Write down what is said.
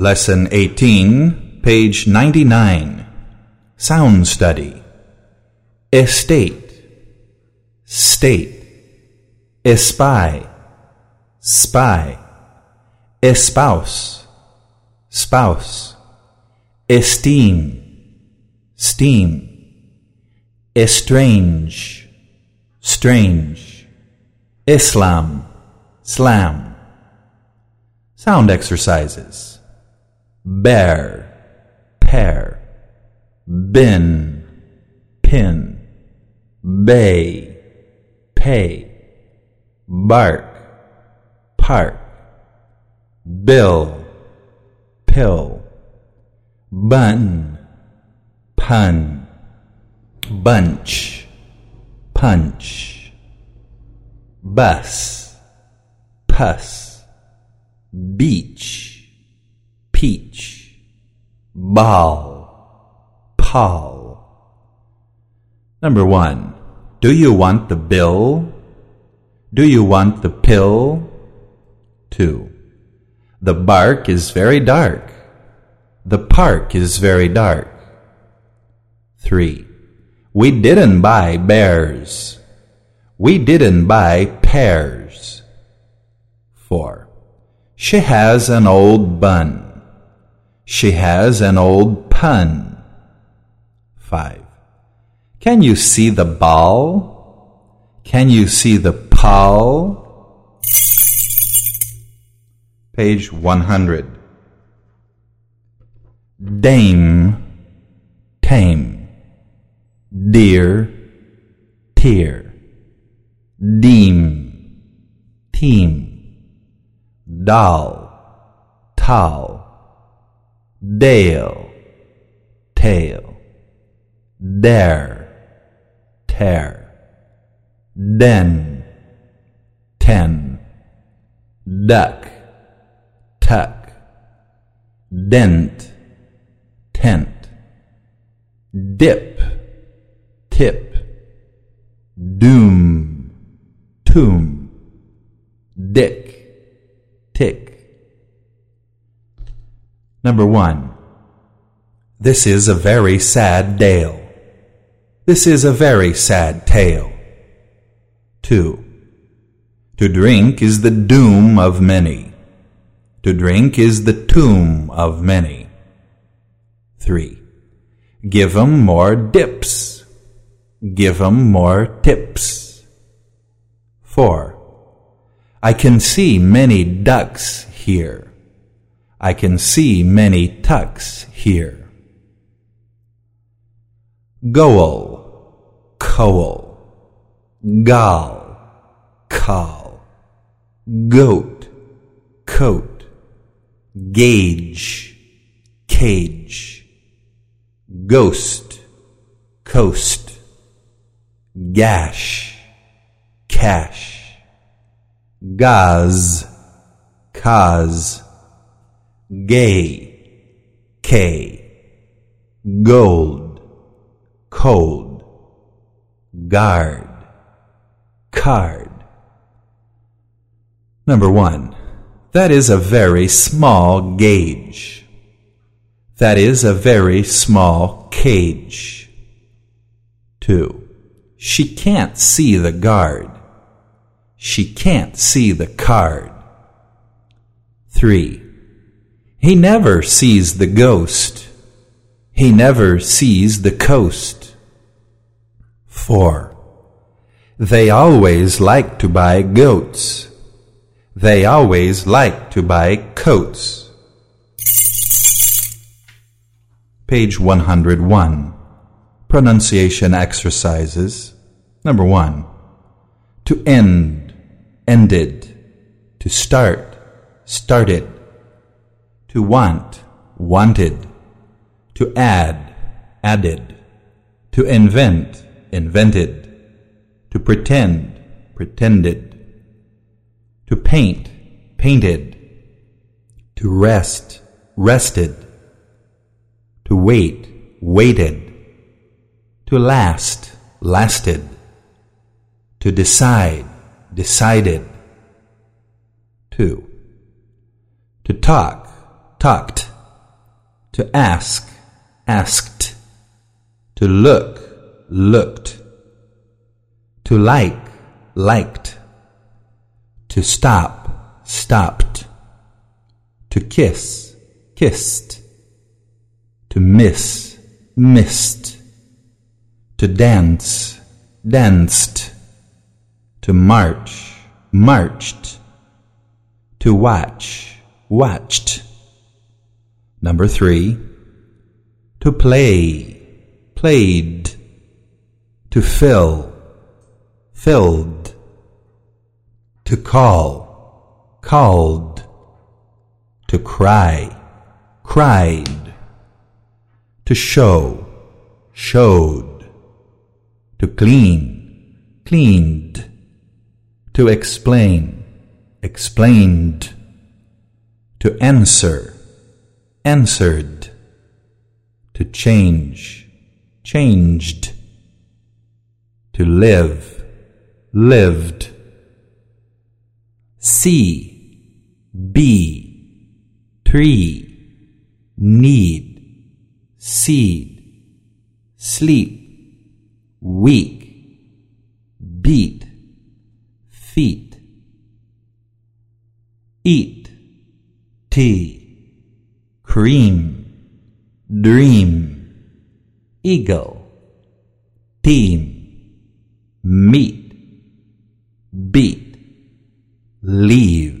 Lesson 18, page 99. Sound study. Estate, state. Espy, spy. Espouse, spouse. Esteem, steam. Estrange, strange. Islam, slam. Sound exercises. Bear, pear. Bin, pin. Bay, pay. Bark, park. Bill, pill. Bun, pun. Bunch, punch. Bus, pus. Beach, peach. Ball, pall. Number one. Do you want the bill? Do you want the pill? Two. The bark is very dark. The park is very dark. Three. We didn't buy bears. We didn't buy pears. Four. She has an old bun. She has an old pun. Five. Can you see the ball? Can you see the pall? Page 100. Dame, tame. Dear, tear. Deem, team. Doll, towel. Dale, tail. Dare, tear. Den, ten. Duck, tuck. Dent, tent. Dip, tip. Doom, tomb. Dick, Number one. This is a very sad dale. This is a very sad tale. Two. To drink is the doom of many. To drink is the tomb of many. Three. Give 'em more dips. Give 'em more tips. Four. I can see many ducks here. I can see many tucks here. Goal, coal, gall, call, goat, coat, gauge, cage, ghost, coast, gash, cash, gaz, cause, gay, K, gold, cold, guard, card. Number one, that is a very small gauge. That is a very small cage. Two, she can't see the guard. She can't see the card. Three, he never sees the ghost. He never sees the coast. Four, they always like to buy goats. They always like to buy coats. Page 101. Pronunciation exercises. Number one. To end, ended. To start, started. To want, wanted. To add, added. To invent, invented. To pretend, pretended. To paint, painted. To rest, rested. To wait, waited. To last, lasted. To decide, decided. 2. To talk, talked. To ask, asked. To look, looked. To like, liked. To stop, stopped. To kiss, kissed. To miss, missed. To dance, danced. To march, marched. To watch, watched. Number three. To play, played. To fill, filled. To call, called. To cry, cried. To show, showed. To clean, cleaned. To explain, explained. To answer, answered. To change, changed. To live, lived. See, be, tree, need, seed, sleep, week, beat, feet, eat, tea, cream, dream, eagle, team, meet, beat, leave.